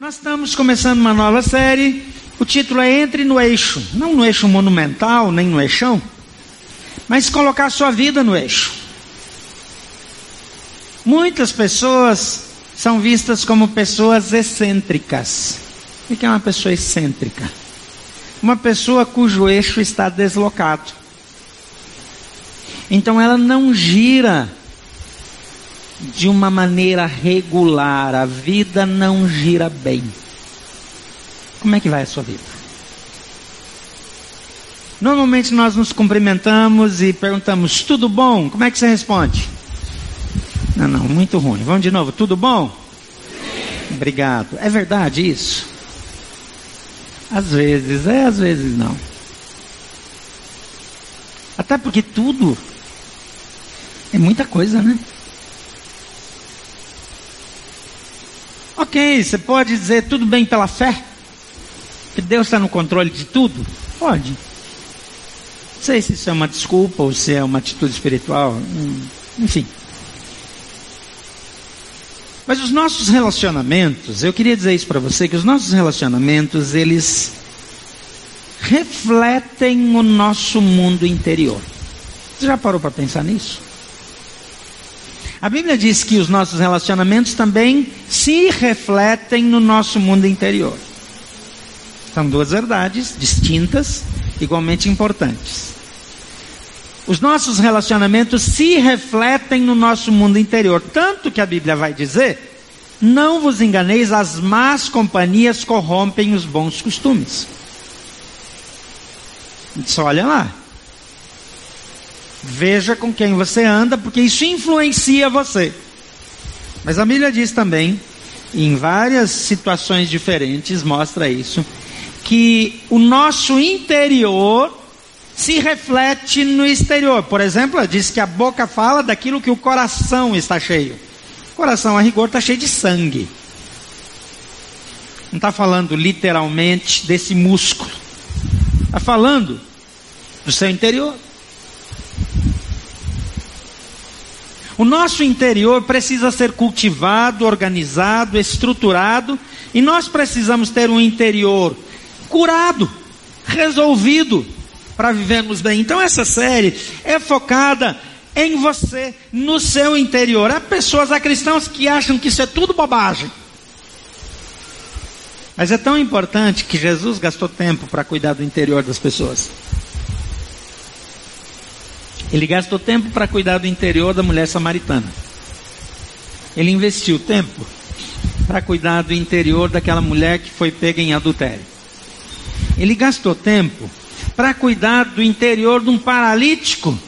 Nós estamos começando uma nova série. O título é Entre no Eixo. Não no eixo monumental, nem no eixão, mas colocar sua vida no eixo. Muitas pessoas são vistas como pessoas excêntricas. O que é uma pessoa excêntrica? Uma pessoa cujo eixo está deslocado. Então ela não gira de uma maneira regular, a vida não gira bem. Como é que vai a sua vida? Normalmente nós nos cumprimentamos e perguntamos: tudo bom? Como é que você responde? Não, não, muito ruim. Vamos de novo: tudo bom? Obrigado. É verdade isso? Às vezes é, às vezes não. Até porque tudo é muita coisa, né? Ok, você pode dizer tudo bem pela fé? Que Deus está no controle de tudo? Pode. Não sei se isso é uma desculpa ou se é uma atitude espiritual. Hum, enfim. Mas os nossos relacionamentos, eu queria dizer isso para você, que os nossos relacionamentos, eles refletem o nosso mundo interior. Você já parou para pensar nisso? A Bíblia diz que os nossos relacionamentos também se refletem no nosso mundo interior. São duas verdades distintas, igualmente importantes. Os nossos relacionamentos se refletem no nosso mundo interior, tanto que a Bíblia vai dizer: não vos enganeis, as más companhias corrompem os bons costumes. Só olha lá. Veja com quem você anda, porque isso influencia você. Mas a Bíblia diz também, em várias situações diferentes, mostra isso, que o nosso interior se reflete no exterior. Por exemplo, diz que a boca fala daquilo que o coração está cheio. O coração, a rigor, está cheio de sangue. Não está falando literalmente desse músculo. Está falando do seu interior. O nosso interior precisa ser cultivado, organizado, estruturado, e nós precisamos ter um interior curado, resolvido, para vivermos bem. Então, essa série é focada em você, no seu interior. Há pessoas, há cristãos que acham que isso é tudo bobagem. Mas é tão importante que Jesus gastou tempo para cuidar do interior das pessoas. Ele gastou tempo para cuidar do interior da mulher samaritana. Ele investiu tempo para cuidar do interior daquela mulher que foi pega em adultério. Ele gastou tempo para cuidar do interior de um paralítico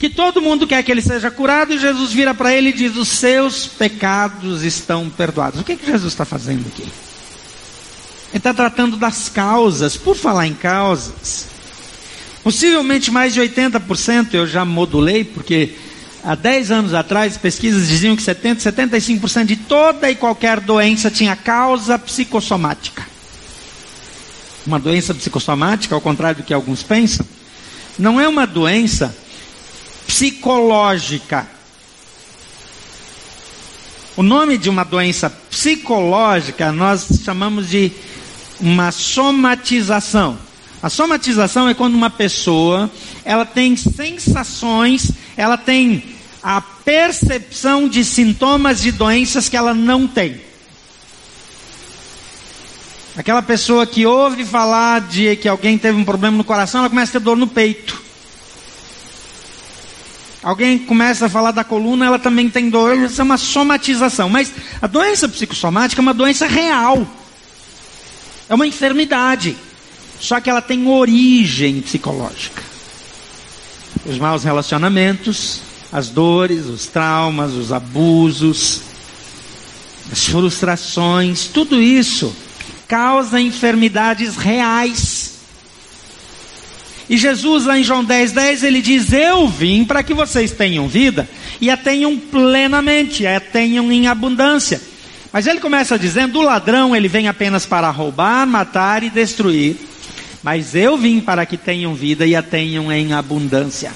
que todo mundo quer que ele seja curado, e Jesus vira para ele e diz: Os seus pecados estão perdoados. O que, que Jesus está fazendo aqui? Ele está tratando das causas. Por falar em causas, Possivelmente mais de 80%, eu já modulei, porque há 10 anos atrás pesquisas diziam que 70, 75% de toda e qualquer doença tinha causa psicossomática. Uma doença psicossomática, ao contrário do que alguns pensam, não é uma doença psicológica. O nome de uma doença psicológica nós chamamos de uma somatização. A somatização é quando uma pessoa, ela tem sensações, ela tem a percepção de sintomas de doenças que ela não tem. Aquela pessoa que ouve falar de que alguém teve um problema no coração, ela começa a ter dor no peito. Alguém começa a falar da coluna, ela também tem dor. Isso é uma somatização. Mas a doença psicossomática é uma doença real. É uma enfermidade. Só que ela tem origem psicológica. Os maus relacionamentos, as dores, os traumas, os abusos, as frustrações, tudo isso causa enfermidades reais. E Jesus, lá em João 10, 10, ele diz: Eu vim para que vocês tenham vida e a tenham plenamente, a tenham em abundância. Mas ele começa dizendo: O ladrão, ele vem apenas para roubar, matar e destruir. Mas eu vim para que tenham vida e a tenham em abundância.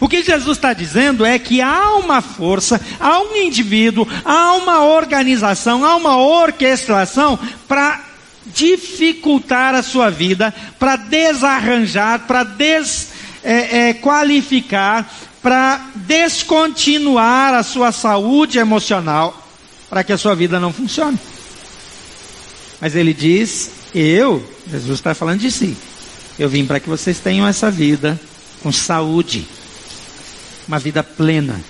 O que Jesus está dizendo é que há uma força, há um indivíduo, há uma organização, há uma orquestração para dificultar a sua vida, para desarranjar, para desqualificar, é, é, para descontinuar a sua saúde emocional, para que a sua vida não funcione. Mas ele diz: Eu, Jesus está falando de si, eu vim para que vocês tenham essa vida com saúde, uma vida plena,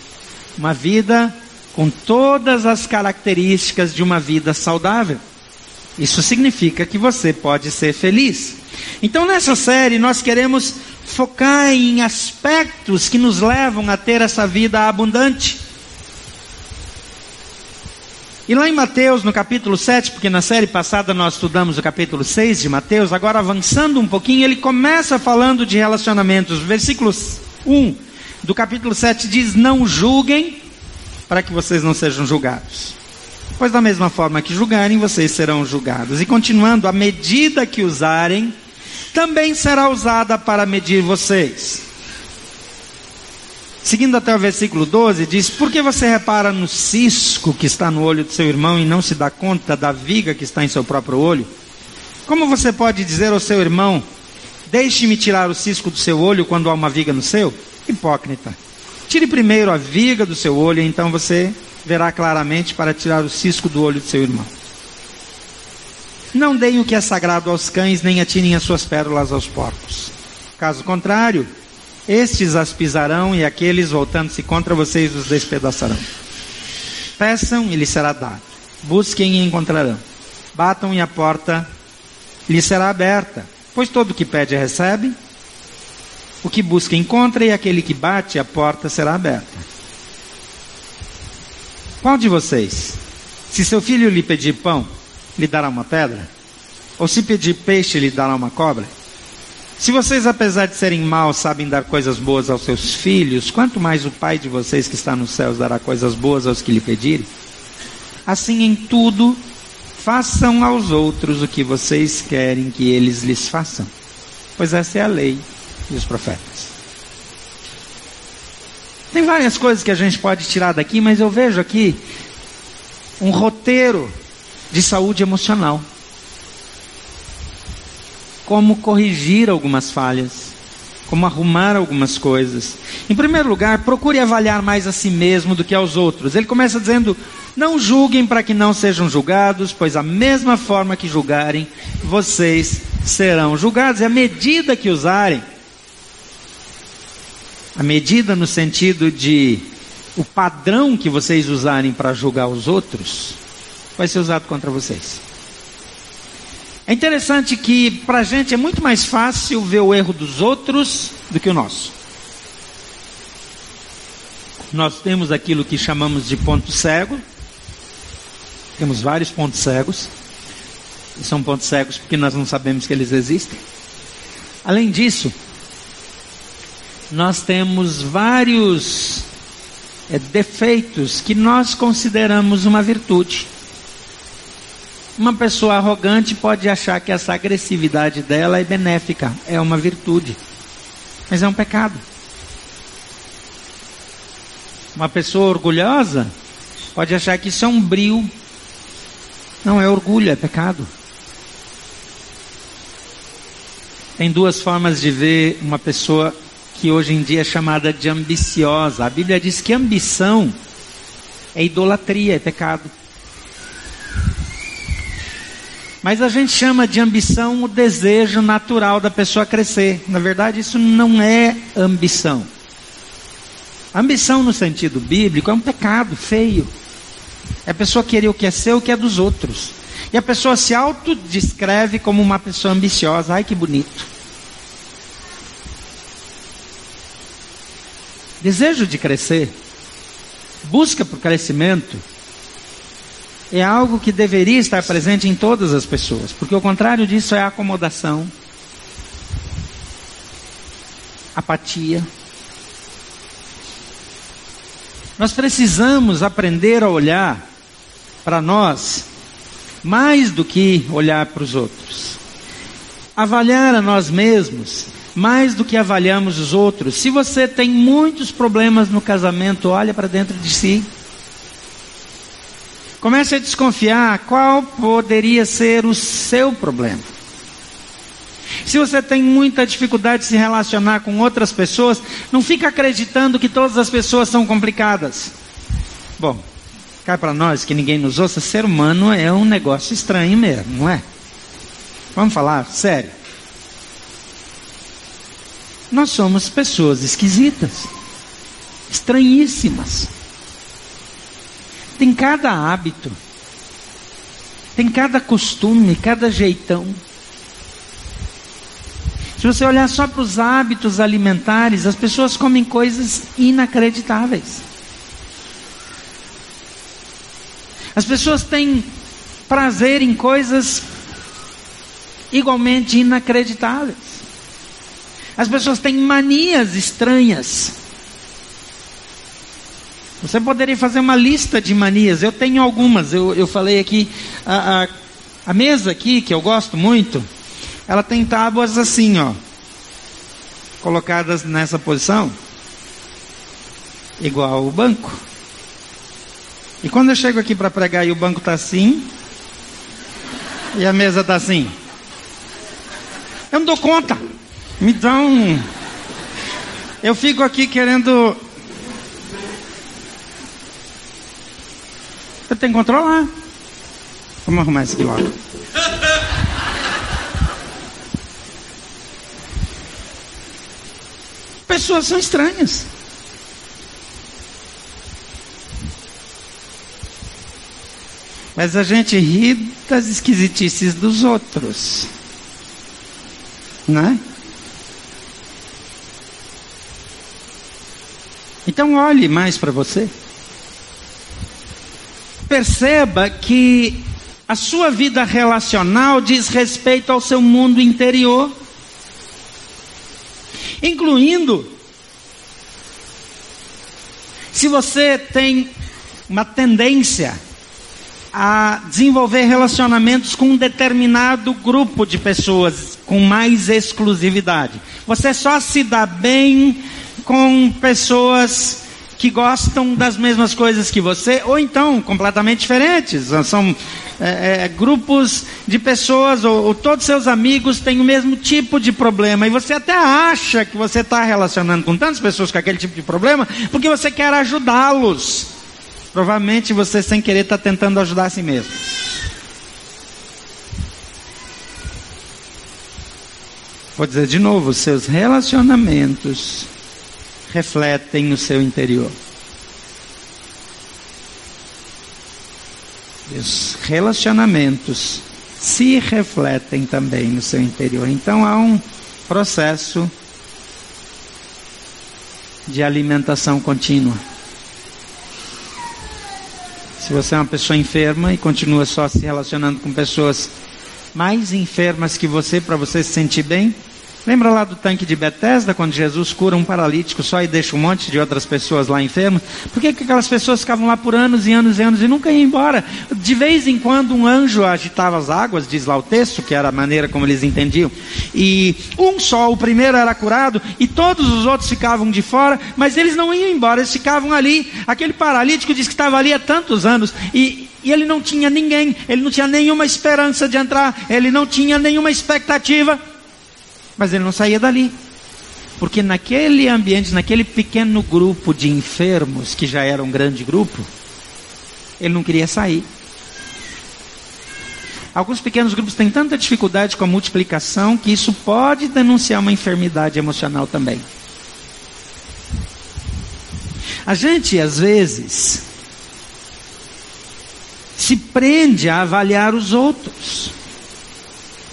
uma vida com todas as características de uma vida saudável. Isso significa que você pode ser feliz. Então, nessa série, nós queremos focar em aspectos que nos levam a ter essa vida abundante. E lá em Mateus, no capítulo 7, porque na série passada nós estudamos o capítulo 6 de Mateus, agora avançando um pouquinho, ele começa falando de relacionamentos. Versículo 1 do capítulo 7 diz: Não julguem, para que vocês não sejam julgados. Pois da mesma forma que julgarem, vocês serão julgados. E continuando, a medida que usarem, também será usada para medir vocês. Seguindo até o versículo 12, diz: Por que você repara no cisco que está no olho do seu irmão e não se dá conta da viga que está em seu próprio olho? Como você pode dizer ao seu irmão: Deixe-me tirar o cisco do seu olho quando há uma viga no seu? Hipócrita. Tire primeiro a viga do seu olho, então você verá claramente para tirar o cisco do olho do seu irmão. Não deem o que é sagrado aos cães, nem atirem as suas pérolas aos porcos. Caso contrário, estes as pisarão e aqueles, voltando-se contra vocês, os despedaçarão. Peçam e lhes será dado. Busquem e encontrarão. Batam e a porta lhes será aberta. Pois todo o que pede recebe, o que busca encontra e aquele que bate a porta será aberta. Qual de vocês, se seu filho lhe pedir pão, lhe dará uma pedra? Ou se pedir peixe, lhe dará uma cobra? Se vocês, apesar de serem maus, sabem dar coisas boas aos seus filhos, quanto mais o Pai de vocês que está nos céus dará coisas boas aos que lhe pedirem? Assim em tudo, façam aos outros o que vocês querem que eles lhes façam, pois essa é a lei e os profetas. Tem várias coisas que a gente pode tirar daqui, mas eu vejo aqui um roteiro de saúde emocional. Como corrigir algumas falhas, como arrumar algumas coisas. Em primeiro lugar, procure avaliar mais a si mesmo do que aos outros. Ele começa dizendo: Não julguem para que não sejam julgados, pois a mesma forma que julgarem, vocês serão julgados. E a medida que usarem, a medida no sentido de o padrão que vocês usarem para julgar os outros vai ser usado contra vocês. É interessante que para a gente é muito mais fácil ver o erro dos outros do que o nosso. Nós temos aquilo que chamamos de ponto cego. Temos vários pontos cegos. E são pontos cegos porque nós não sabemos que eles existem. Além disso, nós temos vários é, defeitos que nós consideramos uma virtude. Uma pessoa arrogante pode achar que essa agressividade dela é benéfica, é uma virtude, mas é um pecado. Uma pessoa orgulhosa pode achar que isso é um brio, não é orgulho, é pecado. Tem duas formas de ver uma pessoa que hoje em dia é chamada de ambiciosa. A Bíblia diz que ambição é idolatria, é pecado. Mas a gente chama de ambição o desejo natural da pessoa crescer. Na verdade, isso não é ambição. ambição, no sentido bíblico, é um pecado feio. É a pessoa querer o que é seu, o que é dos outros. E a pessoa se autodescreve como uma pessoa ambiciosa. Ai, que bonito. Desejo de crescer, busca por crescimento, é algo que deveria estar presente em todas as pessoas, porque o contrário disso é acomodação, apatia. Nós precisamos aprender a olhar para nós mais do que olhar para os outros. Avaliar a nós mesmos mais do que avaliamos os outros. Se você tem muitos problemas no casamento, olha para dentro de si. Comece a desconfiar qual poderia ser o seu problema. Se você tem muita dificuldade de se relacionar com outras pessoas, não fica acreditando que todas as pessoas são complicadas. Bom, cá para nós que ninguém nos ouça, ser humano é um negócio estranho mesmo, não é? Vamos falar sério. Nós somos pessoas esquisitas, estranhíssimas. Tem cada hábito, tem cada costume, cada jeitão. Se você olhar só para os hábitos alimentares, as pessoas comem coisas inacreditáveis. As pessoas têm prazer em coisas igualmente inacreditáveis. As pessoas têm manias estranhas. Você poderia fazer uma lista de manias. Eu tenho algumas. Eu, eu falei aqui. A, a, a mesa aqui, que eu gosto muito, ela tem tábuas assim, ó. Colocadas nessa posição. Igual o banco. E quando eu chego aqui para pregar e o banco está assim, e a mesa está assim, eu não dou conta. Um. Eu fico aqui querendo. Eu tenho que controlar. Vamos arrumar isso aqui logo. Pessoas são estranhas. Mas a gente ri das esquisitices dos outros. Né? Então olhe mais para você. Perceba que a sua vida relacional diz respeito ao seu mundo interior, incluindo se você tem uma tendência a desenvolver relacionamentos com um determinado grupo de pessoas com mais exclusividade. Você só se dá bem com pessoas que gostam das mesmas coisas que você, ou então completamente diferentes. São é, é, grupos de pessoas, ou, ou, todos seus amigos têm o mesmo tipo de problema, e você até acha que você está relacionando com tantas pessoas com aquele tipo de problema, porque você quer ajudá-los. Provavelmente você, sem querer, está tentando ajudar a si mesmo. Vou dizer de novo: seus relacionamentos refletem o seu interior. Os relacionamentos se refletem também no seu interior. Então há um processo de alimentação contínua. Se você é uma pessoa enferma e continua só se relacionando com pessoas mais enfermas que você para você se sentir bem, Lembra lá do tanque de Betesda, quando Jesus cura um paralítico só e deixa um monte de outras pessoas lá enfermas? Por que, que aquelas pessoas ficavam lá por anos e anos e anos e nunca iam embora? De vez em quando um anjo agitava as águas, diz lá o texto, que era a maneira como eles entendiam. E um só, o primeiro era curado, e todos os outros ficavam de fora, mas eles não iam embora, eles ficavam ali. Aquele paralítico diz que estava ali há tantos anos, e, e ele não tinha ninguém, ele não tinha nenhuma esperança de entrar, ele não tinha nenhuma expectativa. Mas ele não saía dali. Porque naquele ambiente, naquele pequeno grupo de enfermos, que já era um grande grupo, ele não queria sair. Alguns pequenos grupos têm tanta dificuldade com a multiplicação que isso pode denunciar uma enfermidade emocional também. A gente, às vezes, se prende a avaliar os outros,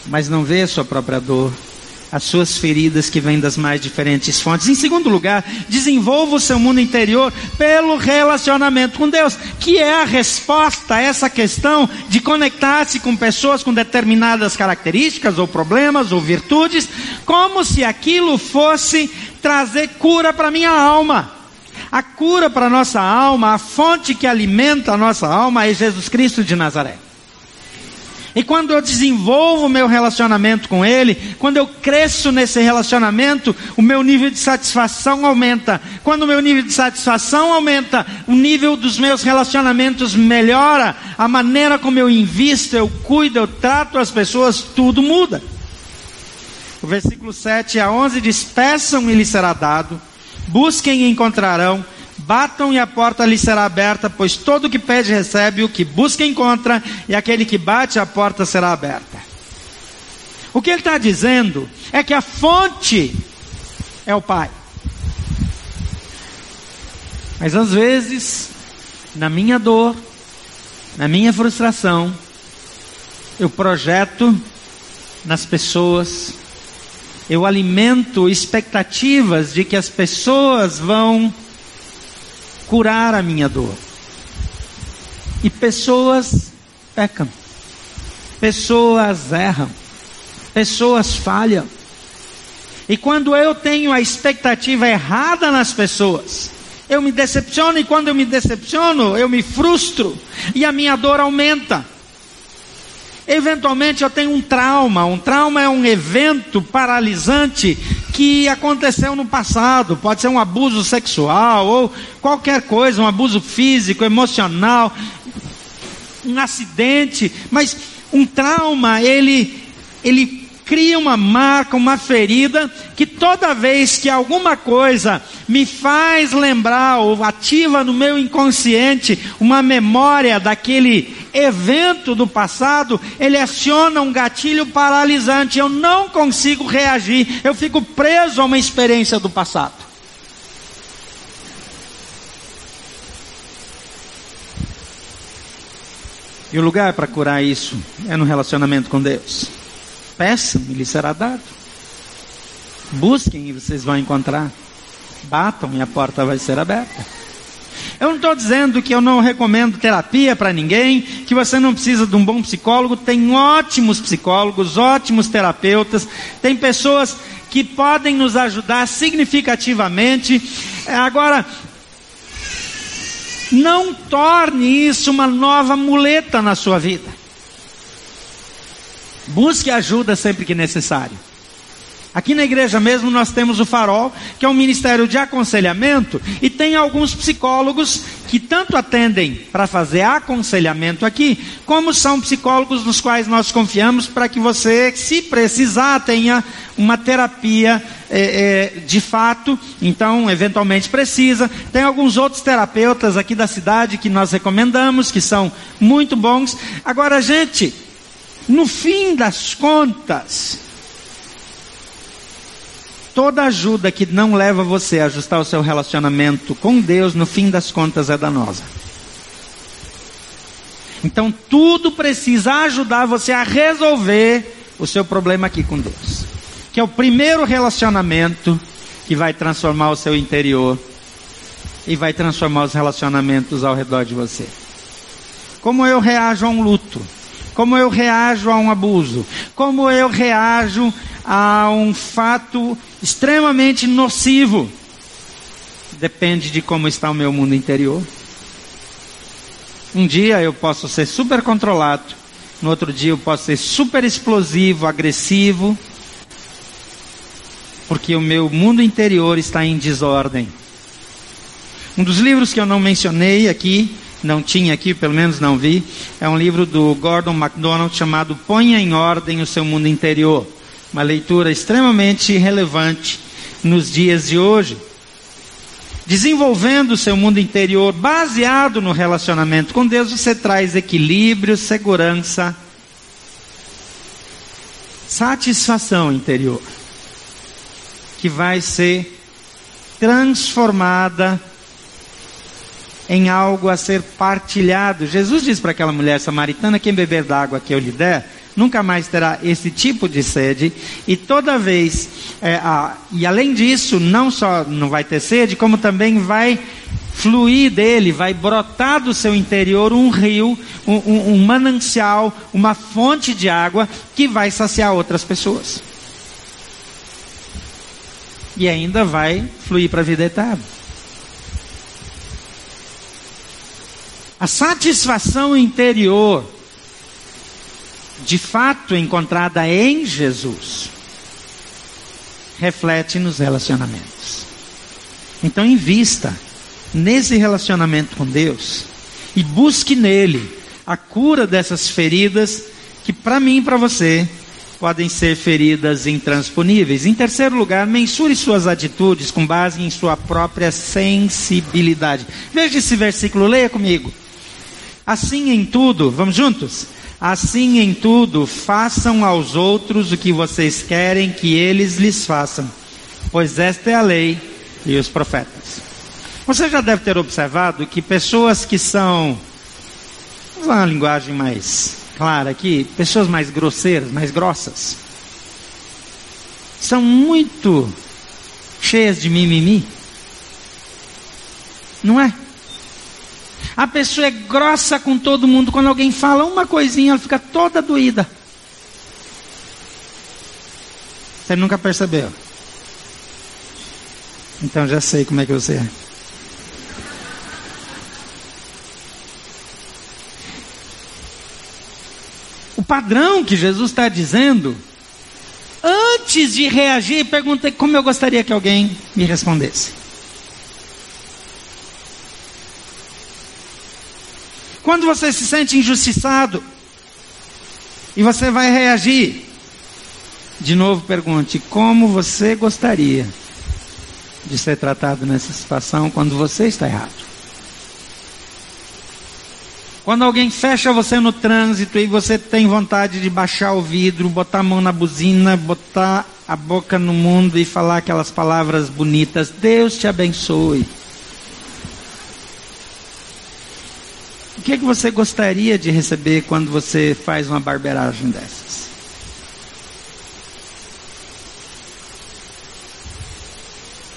mas não vê a sua própria dor as suas feridas que vêm das mais diferentes fontes. Em segundo lugar, desenvolva o seu mundo interior pelo relacionamento com Deus, que é a resposta a essa questão de conectar-se com pessoas com determinadas características ou problemas ou virtudes, como se aquilo fosse trazer cura para minha alma. A cura para nossa alma, a fonte que alimenta a nossa alma é Jesus Cristo de Nazaré. E quando eu desenvolvo o meu relacionamento com Ele, quando eu cresço nesse relacionamento, o meu nível de satisfação aumenta. Quando o meu nível de satisfação aumenta, o nível dos meus relacionamentos melhora. A maneira como eu invisto, eu cuido, eu trato as pessoas, tudo muda. O versículo 7 a 11 diz: Peçam e lhes será dado, busquem e encontrarão Batam e a porta lhe será aberta, pois todo o que pede recebe, o que busca encontra, e aquele que bate a porta será aberta. O que ele está dizendo é que a fonte é o Pai. Mas às vezes, na minha dor, na minha frustração, eu projeto nas pessoas, eu alimento expectativas de que as pessoas vão curar a minha dor. E pessoas pecam, pessoas erram, pessoas falham. E quando eu tenho a expectativa errada nas pessoas, eu me decepciono, e quando eu me decepciono, eu me frustro, e a minha dor aumenta. Eventualmente eu tenho um trauma. Um trauma é um evento paralisante que aconteceu no passado. Pode ser um abuso sexual ou qualquer coisa, um abuso físico, emocional, um acidente. Mas um trauma, ele, ele cria uma marca, uma ferida, que toda vez que alguma coisa me faz lembrar ou ativa no meu inconsciente uma memória daquele evento do passado, ele aciona um gatilho paralisante. Eu não consigo reagir, eu fico preso a uma experiência do passado. E o lugar para curar isso é no relacionamento com Deus. Peçam e lhes será dado. Busquem e vocês vão encontrar. Batam e a porta vai ser aberta. Eu não estou dizendo que eu não recomendo terapia para ninguém, que você não precisa de um bom psicólogo. Tem ótimos psicólogos, ótimos terapeutas, tem pessoas que podem nos ajudar significativamente. Agora, não torne isso uma nova muleta na sua vida. Busque ajuda sempre que necessário. Aqui na igreja mesmo nós temos o Farol, que é um ministério de aconselhamento, e tem alguns psicólogos que tanto atendem para fazer aconselhamento aqui, como são psicólogos nos quais nós confiamos para que você, se precisar, tenha uma terapia é, é, de fato, então eventualmente precisa. Tem alguns outros terapeutas aqui da cidade que nós recomendamos, que são muito bons. Agora, gente, no fim das contas, toda ajuda que não leva você a ajustar o seu relacionamento com Deus, no fim das contas é danosa. Então tudo precisa ajudar você a resolver o seu problema aqui com Deus. Que é o primeiro relacionamento que vai transformar o seu interior e vai transformar os relacionamentos ao redor de você. Como eu reajo a um luto? Como eu reajo a um abuso, como eu reajo a um fato extremamente nocivo. Depende de como está o meu mundo interior. Um dia eu posso ser super controlado, no outro dia eu posso ser super explosivo, agressivo, porque o meu mundo interior está em desordem. Um dos livros que eu não mencionei aqui não tinha aqui, pelo menos não vi, é um livro do Gordon MacDonald chamado Ponha em Ordem o Seu Mundo Interior. Uma leitura extremamente relevante nos dias de hoje. Desenvolvendo o seu mundo interior baseado no relacionamento com Deus, você traz equilíbrio, segurança, satisfação interior, que vai ser transformada em algo a ser partilhado. Jesus diz para aquela mulher samaritana: quem beber da água que eu lhe der, nunca mais terá esse tipo de sede, e toda vez, é, a, e além disso, não só não vai ter sede, como também vai fluir dele, vai brotar do seu interior um rio, um, um, um manancial, uma fonte de água que vai saciar outras pessoas. E ainda vai fluir para a vida eterna. A satisfação interior de fato encontrada em Jesus, reflete nos relacionamentos. Então, invista nesse relacionamento com Deus e busque nele a cura dessas feridas que, para mim e para você, podem ser feridas intransponíveis. Em terceiro lugar, mensure suas atitudes com base em sua própria sensibilidade. Veja esse versículo, leia comigo. Assim em tudo, vamos juntos? Assim em tudo, façam aos outros o que vocês querem que eles lhes façam, pois esta é a lei e os profetas. Você já deve ter observado que pessoas que são, vamos usar uma linguagem mais clara aqui, pessoas mais grosseiras, mais grossas, são muito cheias de mimimi. Não é? A pessoa é grossa com todo mundo. Quando alguém fala uma coisinha, ela fica toda doída. Você nunca percebeu? Então já sei como é que você é. padrão que Jesus está dizendo, antes de reagir, perguntei como eu gostaria que alguém me respondesse. Quando você se sente injustiçado e você vai reagir, de novo pergunte: como você gostaria de ser tratado nessa situação quando você está errado? Quando alguém fecha você no trânsito e você tem vontade de baixar o vidro, botar a mão na buzina, botar a boca no mundo e falar aquelas palavras bonitas, Deus te abençoe. O que, é que você gostaria de receber quando você faz uma barbeiragem dessas?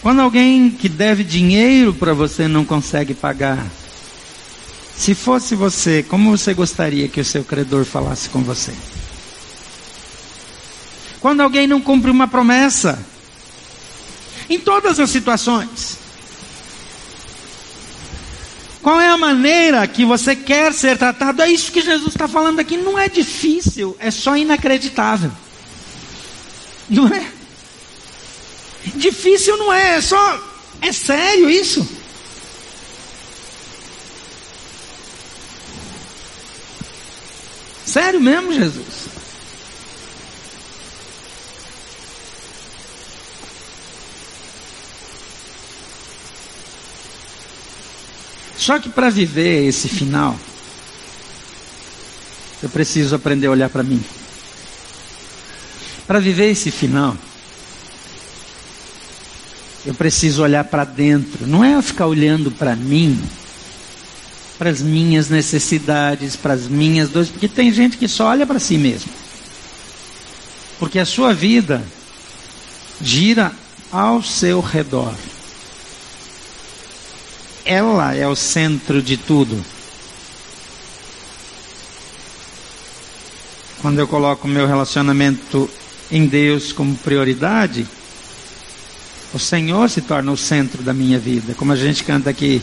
Quando alguém que deve dinheiro para você não consegue pagar, se fosse você, como você gostaria que o seu credor falasse com você? Quando alguém não cumpre uma promessa, em todas as situações, qual é a maneira que você quer ser tratado? É isso que Jesus está falando aqui. Não é difícil, é só inacreditável. Não é? Difícil não é, é só. É sério isso. Sério mesmo, Jesus? Só que para viver esse final, eu preciso aprender a olhar para mim. Para viver esse final, eu preciso olhar para dentro. Não é ficar olhando para mim para as minhas necessidades, para as minhas dores, porque tem gente que só olha para si mesmo. Porque a sua vida gira ao seu redor. Ela é o centro de tudo. Quando eu coloco o meu relacionamento em Deus como prioridade, o Senhor se torna o centro da minha vida. Como a gente canta aqui,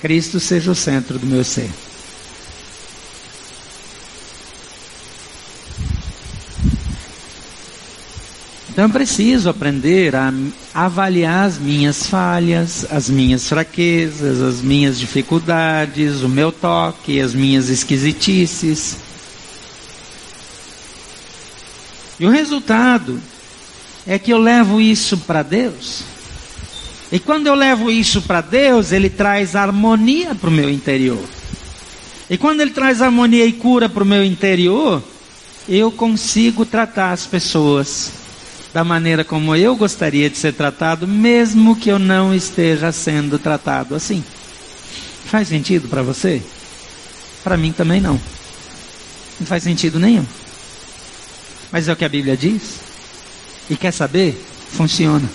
Cristo seja o centro do meu ser. Então eu preciso aprender a avaliar as minhas falhas, as minhas fraquezas, as minhas dificuldades, o meu toque, as minhas esquisitices. E o resultado é que eu levo isso para Deus e quando eu levo isso para Deus, Ele traz harmonia para o meu interior. E quando Ele traz harmonia e cura para o meu interior, eu consigo tratar as pessoas da maneira como eu gostaria de ser tratado, mesmo que eu não esteja sendo tratado assim. Faz sentido para você? Para mim também não. Não faz sentido nenhum. Mas é o que a Bíblia diz. E quer saber? Funciona.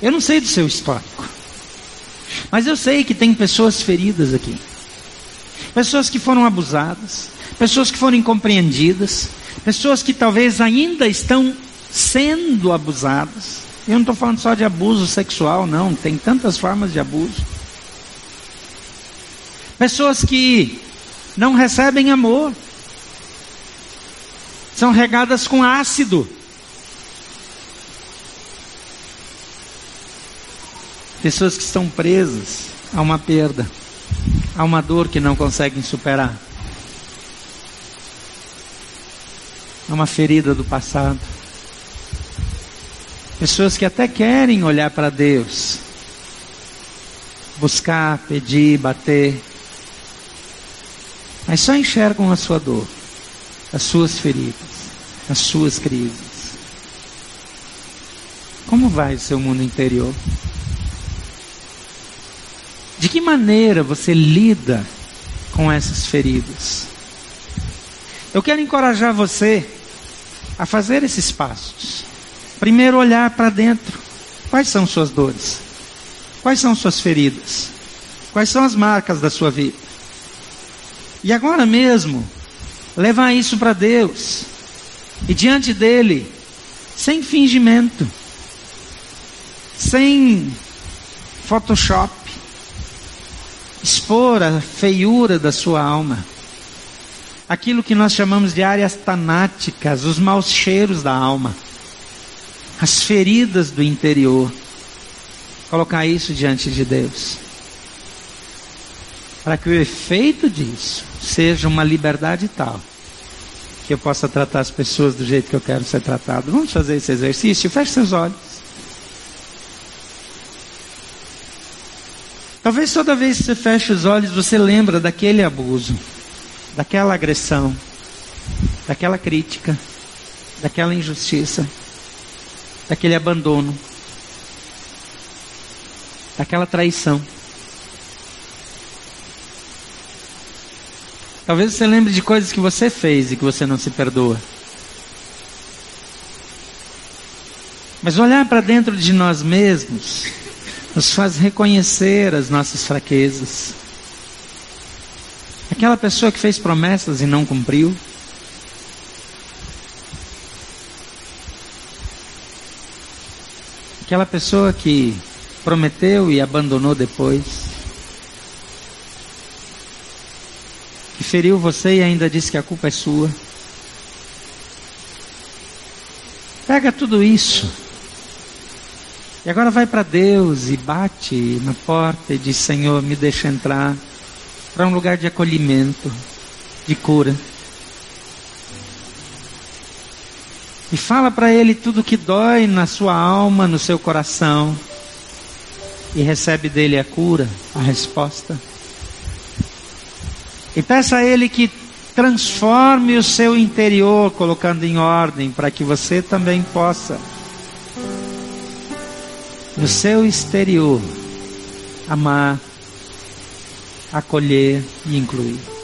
Eu não sei do seu histórico. Mas eu sei que tem pessoas feridas aqui. Pessoas que foram abusadas, pessoas que foram incompreendidas, pessoas que talvez ainda estão sendo abusadas. Eu não estou falando só de abuso sexual, não, tem tantas formas de abuso. Pessoas que não recebem amor. São regadas com ácido. Pessoas que estão presas a uma perda, a uma dor que não conseguem superar, a uma ferida do passado. Pessoas que até querem olhar para Deus, buscar, pedir, bater, mas só enxergam a sua dor, as suas feridas, as suas crises. Como vai o seu mundo interior? De que maneira você lida com essas feridas? Eu quero encorajar você a fazer esses passos. Primeiro, olhar para dentro. Quais são suas dores? Quais são suas feridas? Quais são as marcas da sua vida? E agora mesmo, levar isso para Deus. E diante dele, sem fingimento, sem Photoshop, expor a feiura da sua alma, aquilo que nós chamamos de áreas tanáticas, os maus cheiros da alma, as feridas do interior, colocar isso diante de Deus, para que o efeito disso seja uma liberdade tal que eu possa tratar as pessoas do jeito que eu quero ser tratado. Vamos fazer esse exercício? Feche seus olhos. Talvez toda vez que você fecha os olhos, você lembra daquele abuso, daquela agressão, daquela crítica, daquela injustiça, daquele abandono, daquela traição. Talvez você lembre de coisas que você fez e que você não se perdoa. Mas olhar para dentro de nós mesmos nos faz reconhecer as nossas fraquezas. Aquela pessoa que fez promessas e não cumpriu. Aquela pessoa que prometeu e abandonou depois. Que feriu você e ainda disse que a culpa é sua. Pega tudo isso e agora vai para Deus e bate na porta e diz: Senhor, me deixa entrar para um lugar de acolhimento, de cura. E fala para Ele tudo que dói na sua alma, no seu coração. E recebe dele a cura, a resposta. E peça a Ele que transforme o seu interior, colocando em ordem, para que você também possa no seu exterior, amar, acolher e incluir.